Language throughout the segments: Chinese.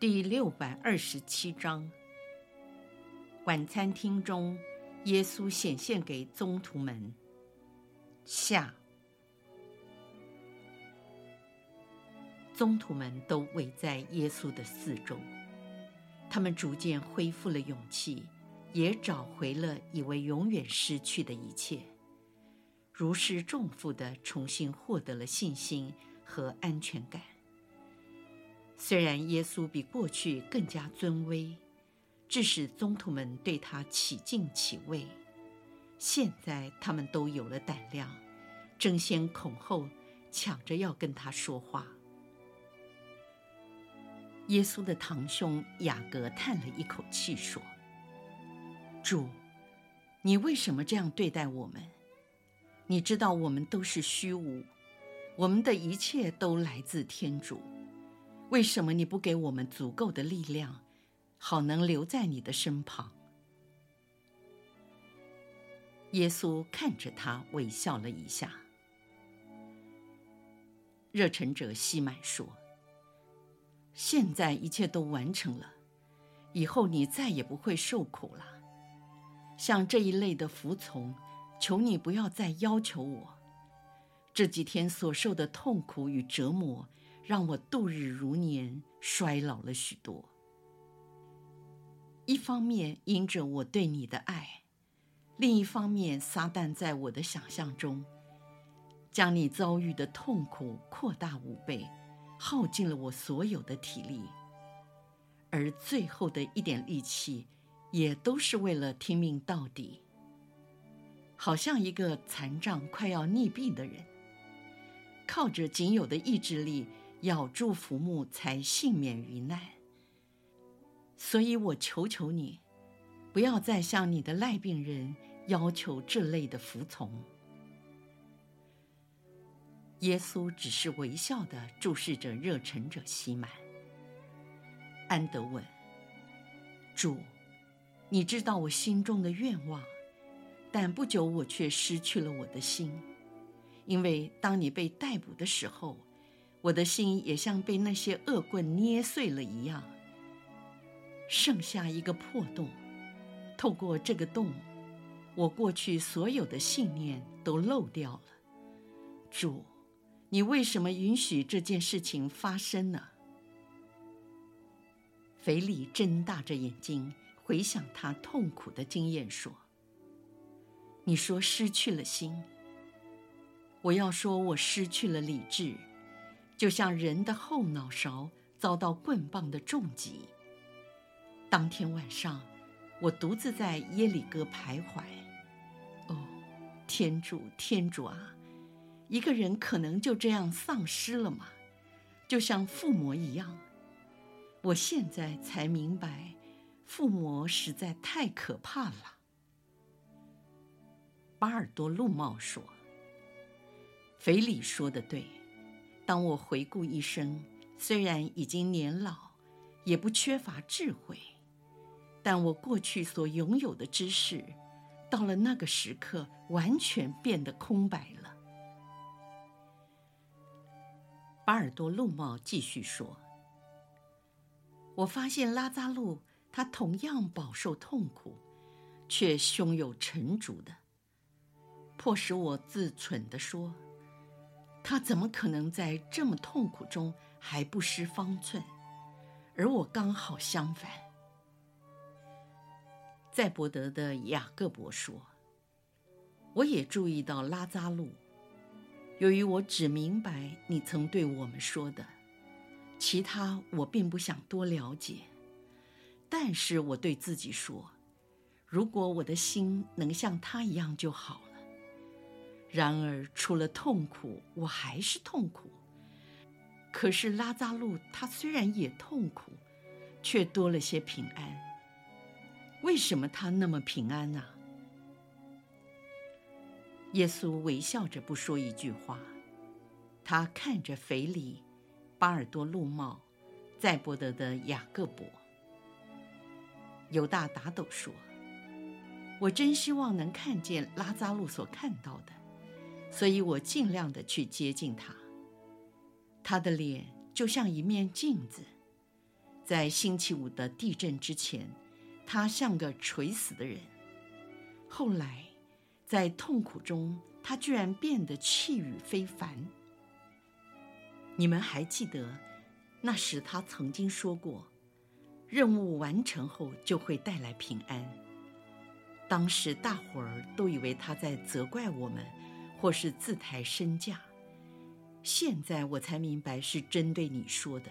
第六百二十七章，晚餐厅中，耶稣显现给宗徒们。下，宗徒们都围在耶稣的四周，他们逐渐恢复了勇气，也找回了以为永远失去的一切，如释重负地重新获得了信心和安全感。虽然耶稣比过去更加尊威，致使宗徒们对他起敬起畏，现在他们都有了胆量，争先恐后抢着要跟他说话。耶稣的堂兄雅各叹了一口气说：“主，你为什么这样对待我们？你知道我们都是虚无，我们的一切都来自天主。”为什么你不给我们足够的力量，好能留在你的身旁？耶稣看着他，微笑了一下。热忱者西满说：“现在一切都完成了，以后你再也不会受苦了。像这一类的服从，求你不要再要求我。这几天所受的痛苦与折磨。”让我度日如年，衰老了许多。一方面因着我对你的爱，另一方面撒旦在我的想象中，将你遭遇的痛苦扩大五倍，耗尽了我所有的体力，而最后的一点力气，也都是为了听命到底。好像一个残障快要溺毙的人，靠着仅有的意志力。咬住浮木才幸免于难，所以我求求你，不要再向你的赖病人要求这类的服从。耶稣只是微笑地注视着热忱者西满。安德问：“主，你知道我心中的愿望，但不久我却失去了我的心，因为当你被逮捕的时候。”我的心也像被那些恶棍捏碎了一样，剩下一个破洞。透过这个洞，我过去所有的信念都漏掉了。主，你为什么允许这件事情发生呢？腓力睁大着眼睛回想他痛苦的经验，说：“你说失去了心，我要说我失去了理智。”就像人的后脑勺遭到棍棒的重击。当天晚上，我独自在耶里哥徘徊。哦，天主，天主啊！一个人可能就这样丧失了吗？就像附魔一样。我现在才明白，附魔实在太可怕了。巴尔多禄茂说：“腓力说的对。”当我回顾一生，虽然已经年老，也不缺乏智慧，但我过去所拥有的知识，到了那个时刻，完全变得空白了。巴尔多禄茂继续说：“我发现拉扎路，他同样饱受痛苦，却胸有成竹的，迫使我自忖地说。”他怎么可能在这么痛苦中还不失方寸？而我刚好相反。在伯德的雅各伯说：“我也注意到拉扎路，由于我只明白你曾对我们说的，其他我并不想多了解。但是我对自己说，如果我的心能像他一样就好。”然而，除了痛苦，我还是痛苦。可是拉扎路他虽然也痛苦，却多了些平安。为什么他那么平安呢？耶稣微笑着不说一句话，他看着腓利、巴尔多禄茂、载伯德的雅各伯。犹大答斗说：“我真希望能看见拉扎路所看到的，所以我尽量的去接近他。他的脸就像一面镜子，在星期五的地震之前，他像个垂死的人。后来。”在痛苦中，他居然变得气宇非凡。你们还记得，那时他曾经说过，任务完成后就会带来平安。当时大伙儿都以为他在责怪我们，或是自抬身价。现在我才明白是针对你说的。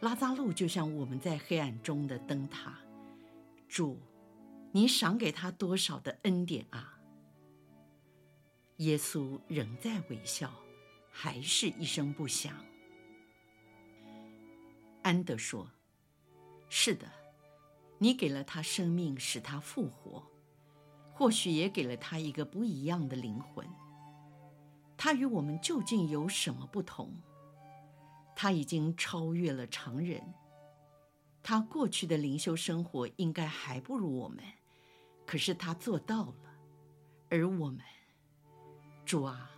拉扎路就像我们在黑暗中的灯塔，主。你赏给他多少的恩典啊！耶稣仍在微笑，还是一声不响。安德说：“是的，你给了他生命，使他复活，或许也给了他一个不一样的灵魂。他与我们究竟有什么不同？他已经超越了常人。他过去的灵修生活应该还不如我们。”可是他做到了，而我们，主啊，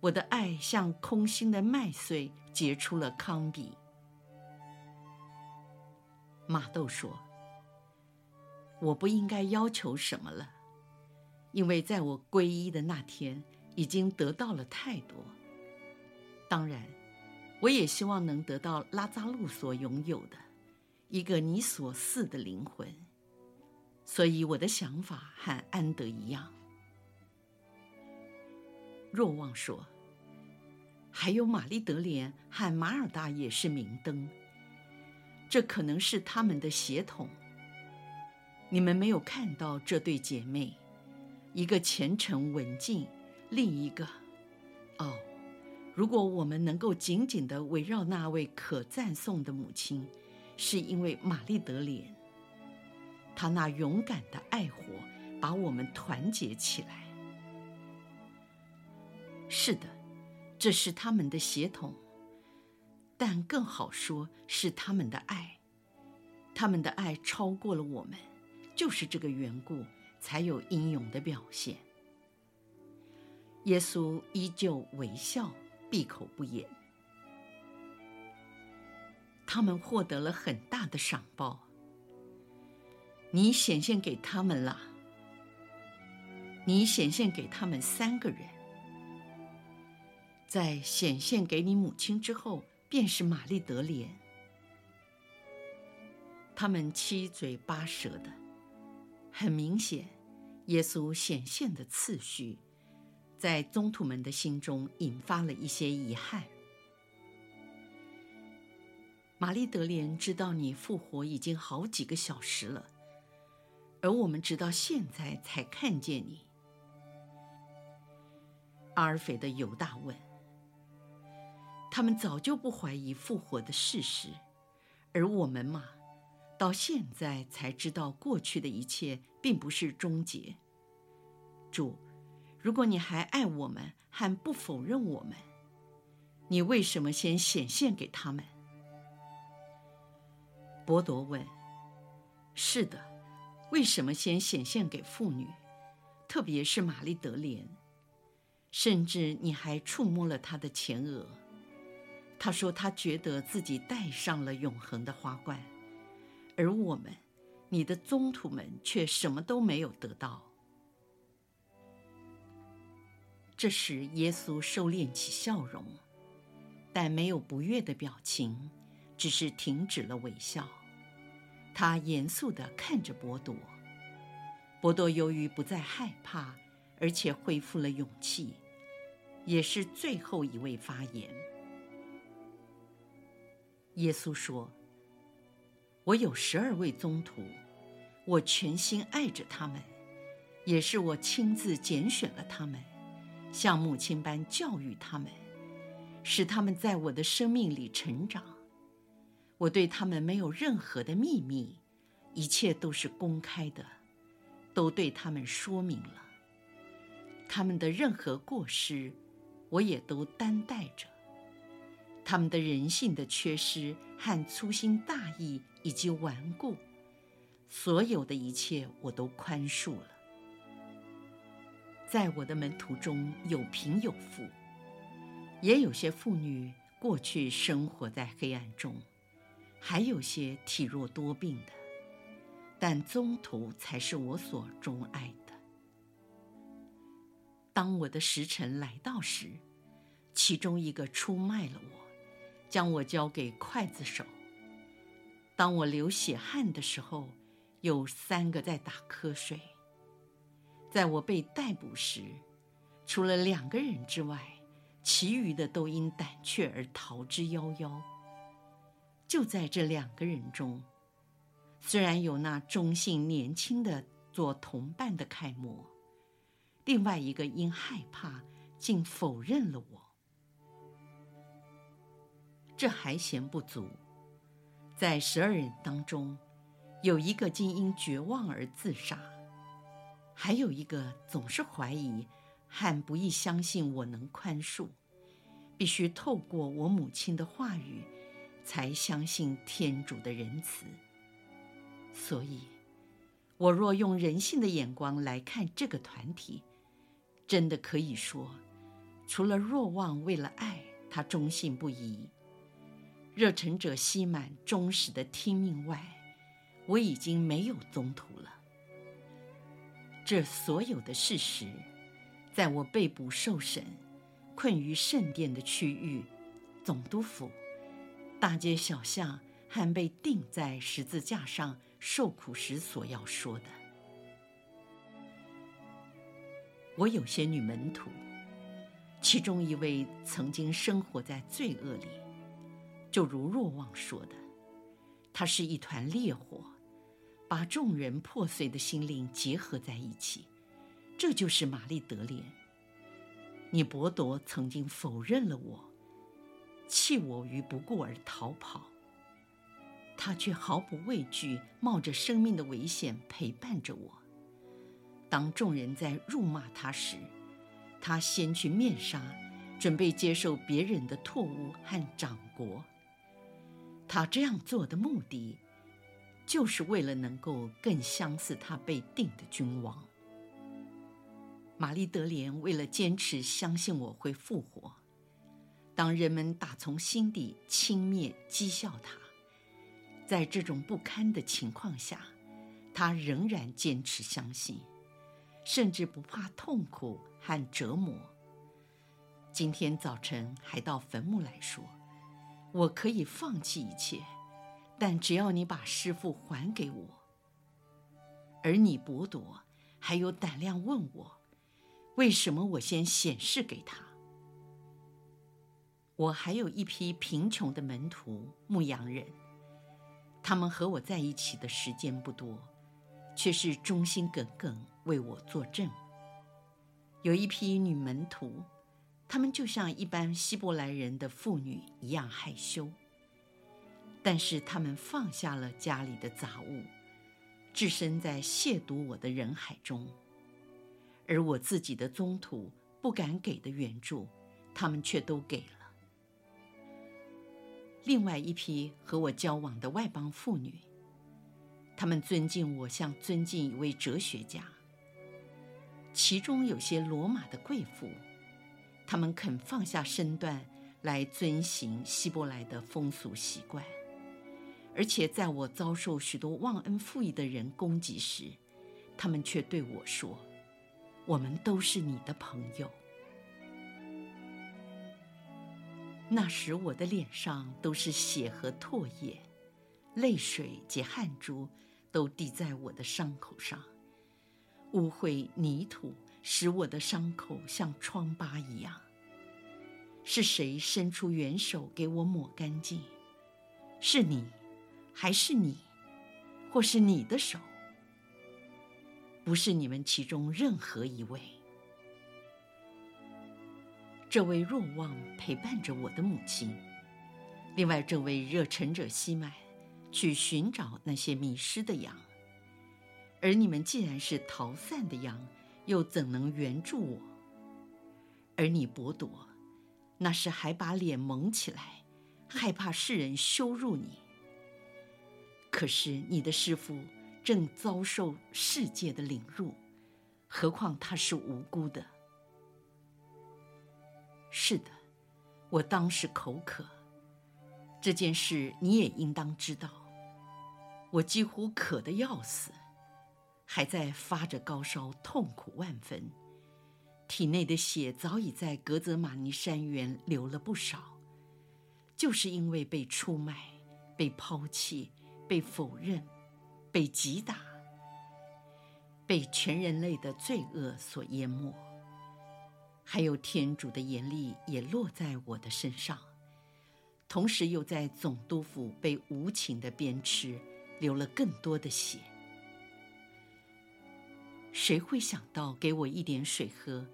我的爱像空心的麦穗结出了糠秕。玛窦说：“我不应该要求什么了，因为在我皈依的那天已经得到了太多。当然，我也希望能得到拉扎路所拥有的一个你所似的灵魂。”所以我的想法和安德一样。若望说：“还有玛丽德莲和马尔大也是明灯，这可能是他们的血统。你们没有看到这对姐妹，一个虔诚文静，另一个……哦，如果我们能够紧紧地围绕那位可赞颂的母亲，是因为玛丽德莲。”她那勇敢的爱火把我们团结起来。是的，这是他们的血统，但更好说是他们的爱。他们的爱超过了我们，就是这个缘故，才有英勇的表现。耶稣依旧微笑，闭口不言。他们获得了很大的赏报。你显现给他们了，你显现给他们三个人，在显现给你母亲之后，便是玛丽德莲。他们七嘴八舌的，很明显，耶稣显现的次序，在宗徒们的心中引发了一些遗憾。玛丽德莲知道你复活已经好几个小时了。而我们直到现在才看见你。阿尔斐的犹大问：“他们早就不怀疑复活的事实，而我们嘛，到现在才知道过去的一切并不是终结。主，如果你还爱我们，还不否认我们，你为什么先显现给他们？”伯铎问：“是的。”为什么先显现给妇女，特别是玛丽德莲？甚至你还触摸了她的前额。她说她觉得自己戴上了永恒的花冠，而我们，你的宗徒们却什么都没有得到。这时，耶稣收敛起笑容，但没有不悦的表情，只是停止了微笑。他严肃地看着伯多，伯多由于不再害怕，而且恢复了勇气，也是最后一位发言。耶稣说：“我有十二位宗徒，我全心爱着他们，也是我亲自拣选了他们，像母亲般教育他们，使他们在我的生命里成长。我对他们没有任何的秘密，一切都是公开的，都对他们说明了。他们的任何过失，我也都担待着。他们的人性的缺失和粗心大意以及顽固，所有的一切我都宽恕了。在我的门徒中有贫有富，也有些妇女过去生活在黑暗中，还有些体弱多病的，但宗徒才是我所钟爱的。当我的时辰来到时，其中一个出卖了我。将我交给刽子手。当我流血汗的时候，有三个在打瞌睡。在我被逮捕时，除了两个人之外，其余的都因胆怯而逃之夭夭。就在这两个人中，虽然有那忠信年轻的做同伴的楷模，另外一个因害怕，竟否认了我。这还嫌不足，在十二人当中，有一个竟因绝望而自杀，还有一个总是怀疑和不易相信我能宽恕，必须透过我母亲的话语，才相信天主的仁慈。所以，我若用人性的眼光来看这个团体，真的可以说，除了若望为了爱他忠信不疑。热忱者希满忠实的听命外，我已经没有宗徒了。这所有的事实，在我被捕受审、困于圣殿的区域、总督府、大街小巷和被钉在十字架上受苦时所要说的。我有些女门徒，其中一位曾经生活在罪恶里。就如若望说的，它是一团烈火，把众人破碎的心灵结合在一起。这就是玛丽德莲。你伯铎曾经否认了我，弃我于不顾而逃跑，他却毫不畏惧，冒着生命的危险陪伴着我。当众人在辱骂他时，他先去面纱，准备接受别人的唾污和掌掴。他这样做的目的，就是为了能够更相似他被定的君王。玛丽德莲为了坚持相信我会复活，当人们打从心底轻蔑讥笑他，在这种不堪的情况下，他仍然坚持相信，甚至不怕痛苦和折磨。今天早晨还到坟墓来说。我可以放弃一切，但只要你把师父还给我。而你伯铎还有胆量问我，为什么我先显示给他？我还有一批贫穷的门徒牧羊人，他们和我在一起的时间不多，却是忠心耿耿为我作证。有一批女门徒。他们就像一般希伯来人的妇女一样害羞，但是他们放下了家里的杂物，置身在亵渎我的人海中，而我自己的宗徒不敢给的援助，他们却都给了。另外一批和我交往的外邦妇女，他们尊敬我像尊敬一位哲学家，其中有些罗马的贵妇。他们肯放下身段来遵行希伯来的风俗习惯，而且在我遭受许多忘恩负义的人攻击时，他们却对我说：“我们都是你的朋友。”那时我的脸上都是血和唾液，泪水及汗珠都滴在我的伤口上，污秽泥土。使我的伤口像疮疤一样。是谁伸出援手给我抹干净？是你，还是你，或是你的手？不是你们其中任何一位。这位若望陪伴着我的母亲，另外，这位热忱者西麦去寻找那些迷失的羊。而你们既然是逃散的羊，又怎能援助我？而你伯朵，那时还把脸蒙起来，害怕世人羞辱你。可是你的师父正遭受世界的凌辱，何况他是无辜的。是的，我当时口渴，这件事你也应当知道。我几乎渴得要死，还在发着高烧，痛苦万分。体内的血早已在格泽玛尼山园流了不少，就是因为被出卖、被抛弃、被否认、被击打、被全人类的罪恶所淹没，还有天主的严厉也落在我的身上，同时又在总督府被无情的鞭笞，流了更多的血。谁会想到给我一点水喝？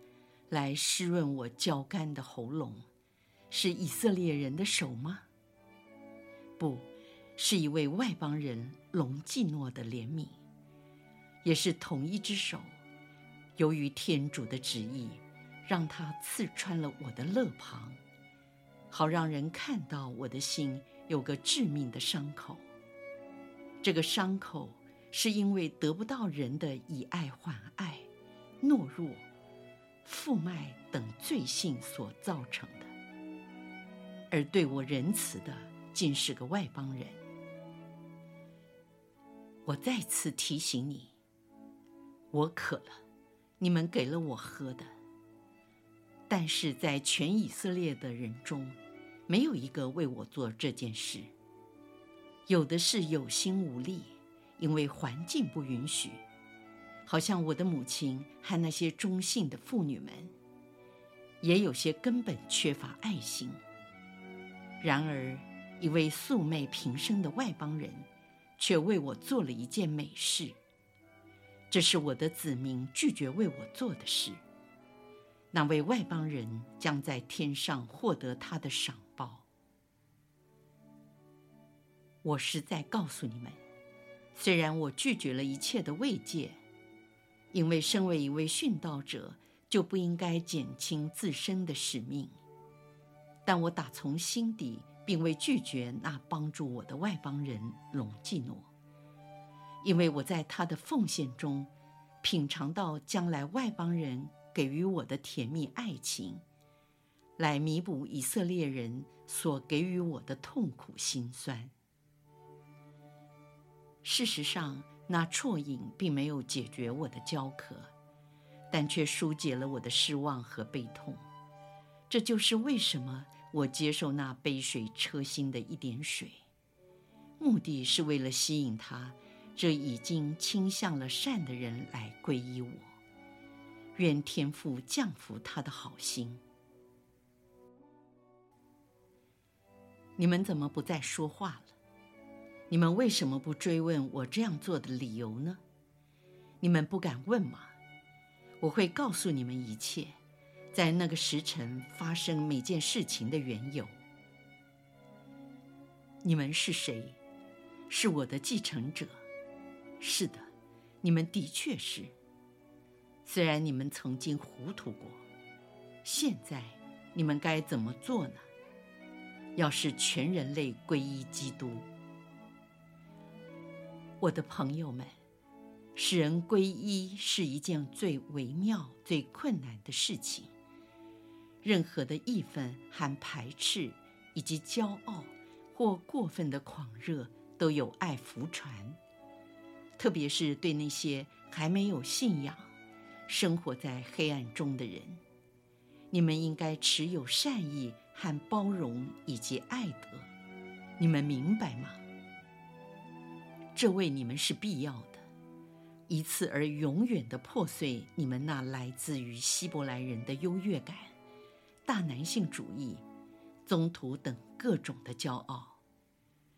来湿润我焦干的喉咙，是以色列人的手吗？不，是一位外邦人隆基诺的怜悯，也是同一只手。由于天主的旨意，让他刺穿了我的肋旁，好让人看到我的心有个致命的伤口。这个伤口是因为得不到人的以爱还爱，懦弱。负卖等罪性所造成的，而对我仁慈的，竟是个外邦人。我再次提醒你，我渴了，你们给了我喝的，但是在全以色列的人中，没有一个为我做这件事。有的是有心无力，因为环境不允许。好像我的母亲和那些忠信的妇女们，也有些根本缺乏爱心。然而，一位素昧平生的外邦人，却为我做了一件美事。这是我的子民拒绝为我做的事。那位外邦人将在天上获得他的赏报。我实在告诉你们，虽然我拒绝了一切的慰藉。因为身为一位殉道者，就不应该减轻自身的使命。但我打从心底并未拒绝那帮助我的外邦人隆基诺，因为我在他的奉献中品尝到将来外邦人给予我的甜蜜爱情，来弥补以色列人所给予我的痛苦心酸。事实上，那啜饮并没有解决我的焦渴，但却纾解了我的失望和悲痛。这就是为什么我接受那杯水车薪的一点水，目的是为了吸引他这已经倾向了善的人来皈依我。愿天父降福他的好心。你们怎么不再说话了？你们为什么不追问我这样做的理由呢？你们不敢问吗？我会告诉你们一切，在那个时辰发生每件事情的缘由。你们是谁？是我的继承者。是的，你们的确是。虽然你们曾经糊涂过，现在你们该怎么做呢？要是全人类皈依基督。我的朋友们，使人皈依是一件最微妙、最困难的事情。任何的义愤和排斥，以及骄傲或过分的狂热，都有碍福传。特别是对那些还没有信仰、生活在黑暗中的人，你们应该持有善意和包容以及爱德。你们明白吗？这为你们是必要的，一次而永远的破碎你们那来自于希伯来人的优越感、大男性主义、宗徒等各种的骄傲，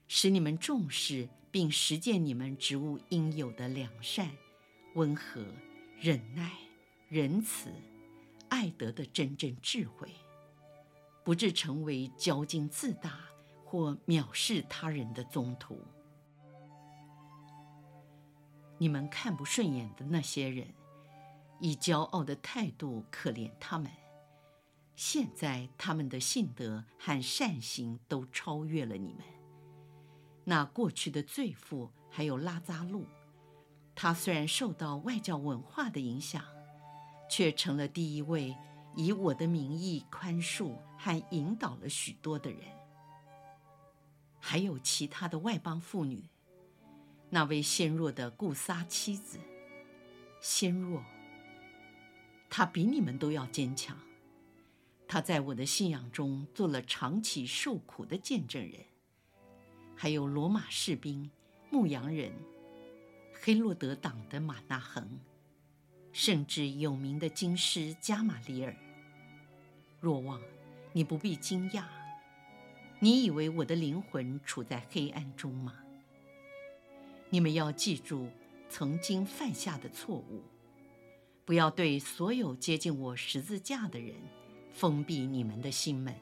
使你们重视并实践你们职务应有的良善、温和、忍耐、仁慈、爱德的真正智慧，不致成为骄矜自大或藐视他人的宗徒。你们看不顺眼的那些人，以骄傲的态度可怜他们。现在他们的信德和善行都超越了你们。那过去的罪妇还有拉扎路，他虽然受到外教文化的影响，却成了第一位以我的名义宽恕和引导了许多的人。还有其他的外邦妇女。那位纤弱的顾撒妻子，纤弱，她比你们都要坚强。她在我的信仰中做了长期受苦的见证人。还有罗马士兵、牧羊人、黑落德党的马纳恒，甚至有名的经师加玛里尔。若望，你不必惊讶。你以为我的灵魂处在黑暗中吗？你们要记住曾经犯下的错误，不要对所有接近我十字架的人封闭你们的心门。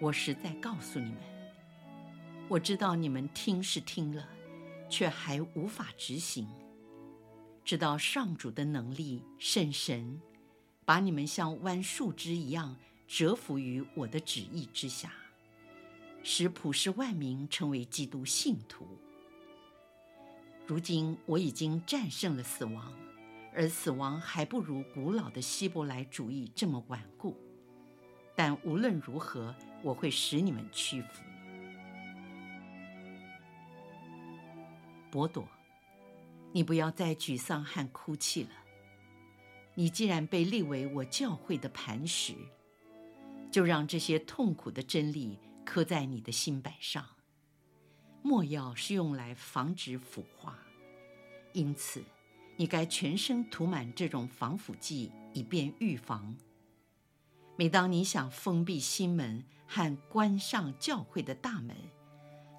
我实在告诉你们，我知道你们听是听了，却还无法执行。知道上主的能力甚神，把你们像弯树枝一样折服于我的旨意之下。使普世万民成为基督信徒。如今我已经战胜了死亡，而死亡还不如古老的希伯来主义这么顽固。但无论如何，我会使你们屈服。伯朵，你不要再沮丧和哭泣了。你既然被立为我教会的磐石，就让这些痛苦的真理。刻在你的心板上。墨药是用来防止腐化，因此你该全身涂满这种防腐剂，以便预防。每当你想封闭心门和关上教会的大门，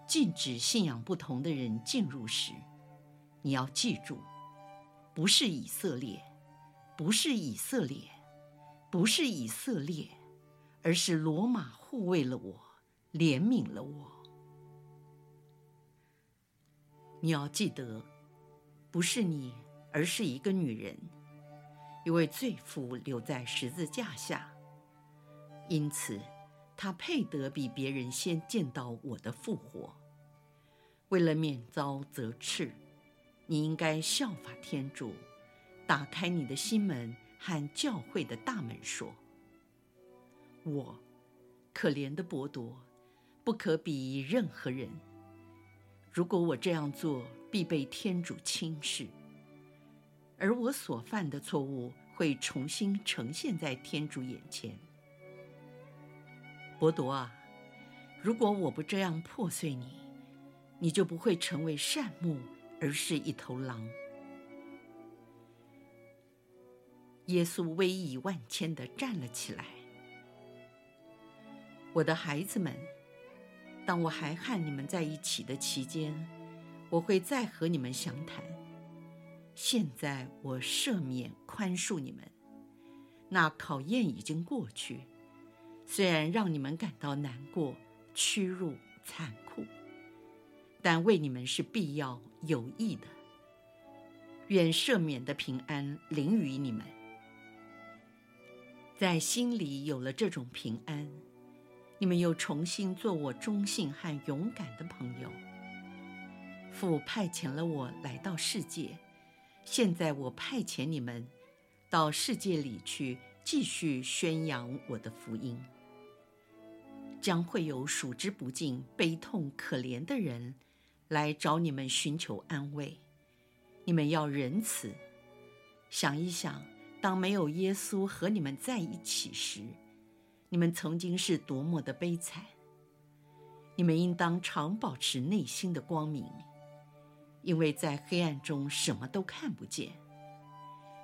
禁止信仰不同的人进入时，你要记住，不是以色列，不是以色列，不是以色列，而是罗马护卫了我。怜悯了我。你要记得，不是你，而是一个女人，一位罪妇留在十字架下，因此她配得比别人先见到我的复活。为了免遭责斥，你应该效法天主，打开你的心门和教会的大门，说：“我，可怜的伯铎。”不可比任何人。如果我这样做，必被天主轻视，而我所犯的错误会重新呈现在天主眼前。伯铎啊，如果我不这样破碎你，你就不会成为善木，而是一头狼。耶稣威仪万千地站了起来，我的孩子们。当我还和你们在一起的期间，我会再和你们详谈。现在我赦免宽恕你们，那考验已经过去，虽然让你们感到难过、屈辱、残酷，但为你们是必要有益的。愿赦免的平安临于你们，在心里有了这种平安。你们又重新做我忠信和勇敢的朋友。父派遣了我来到世界，现在我派遣你们到世界里去，继续宣扬我的福音。将会有数之不尽悲痛可怜的人来找你们寻求安慰，你们要仁慈。想一想，当没有耶稣和你们在一起时。你们曾经是多么的悲惨！你们应当常保持内心的光明，因为在黑暗中什么都看不见。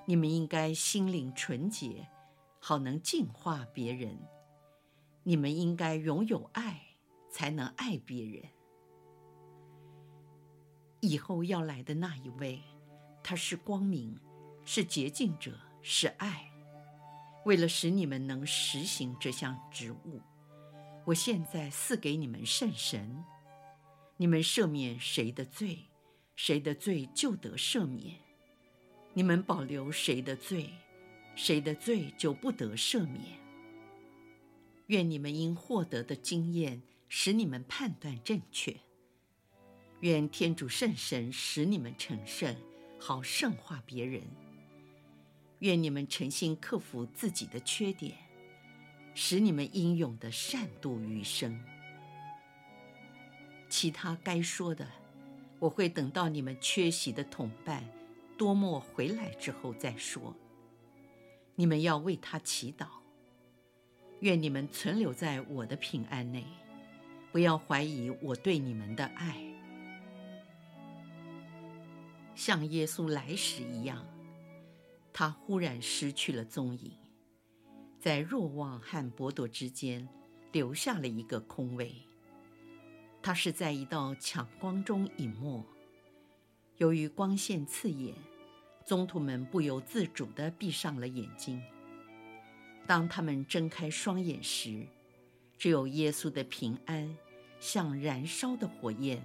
你们应该心灵纯洁，好能净化别人。你们应该拥有爱，才能爱别人。以后要来的那一位，他是光明，是洁净者，是爱。为了使你们能实行这项职务，我现在赐给你们圣神，你们赦免谁的罪，谁的罪就得赦免；你们保留谁的罪，谁的罪就不得赦免。愿你们因获得的经验使你们判断正确。愿天主圣神使你们成圣，好圣化别人。愿你们诚心克服自己的缺点，使你们英勇地善度余生。其他该说的，我会等到你们缺席的同伴多默回来之后再说。你们要为他祈祷。愿你们存留在我的平安内，不要怀疑我对你们的爱。像耶稣来时一样，他忽然失去了踪影，在若望和伯多之间留下了一个空位。他是在一道强光中隐没，由于光线刺眼，宗徒们不由自主地闭上了眼睛。当他们睁开双眼时，只有耶稣的平安，像燃烧的火焰，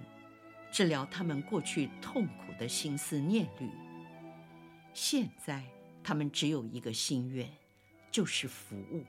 治疗他们过去痛苦的心思念虑。现在他们只有一个心愿，就是服务。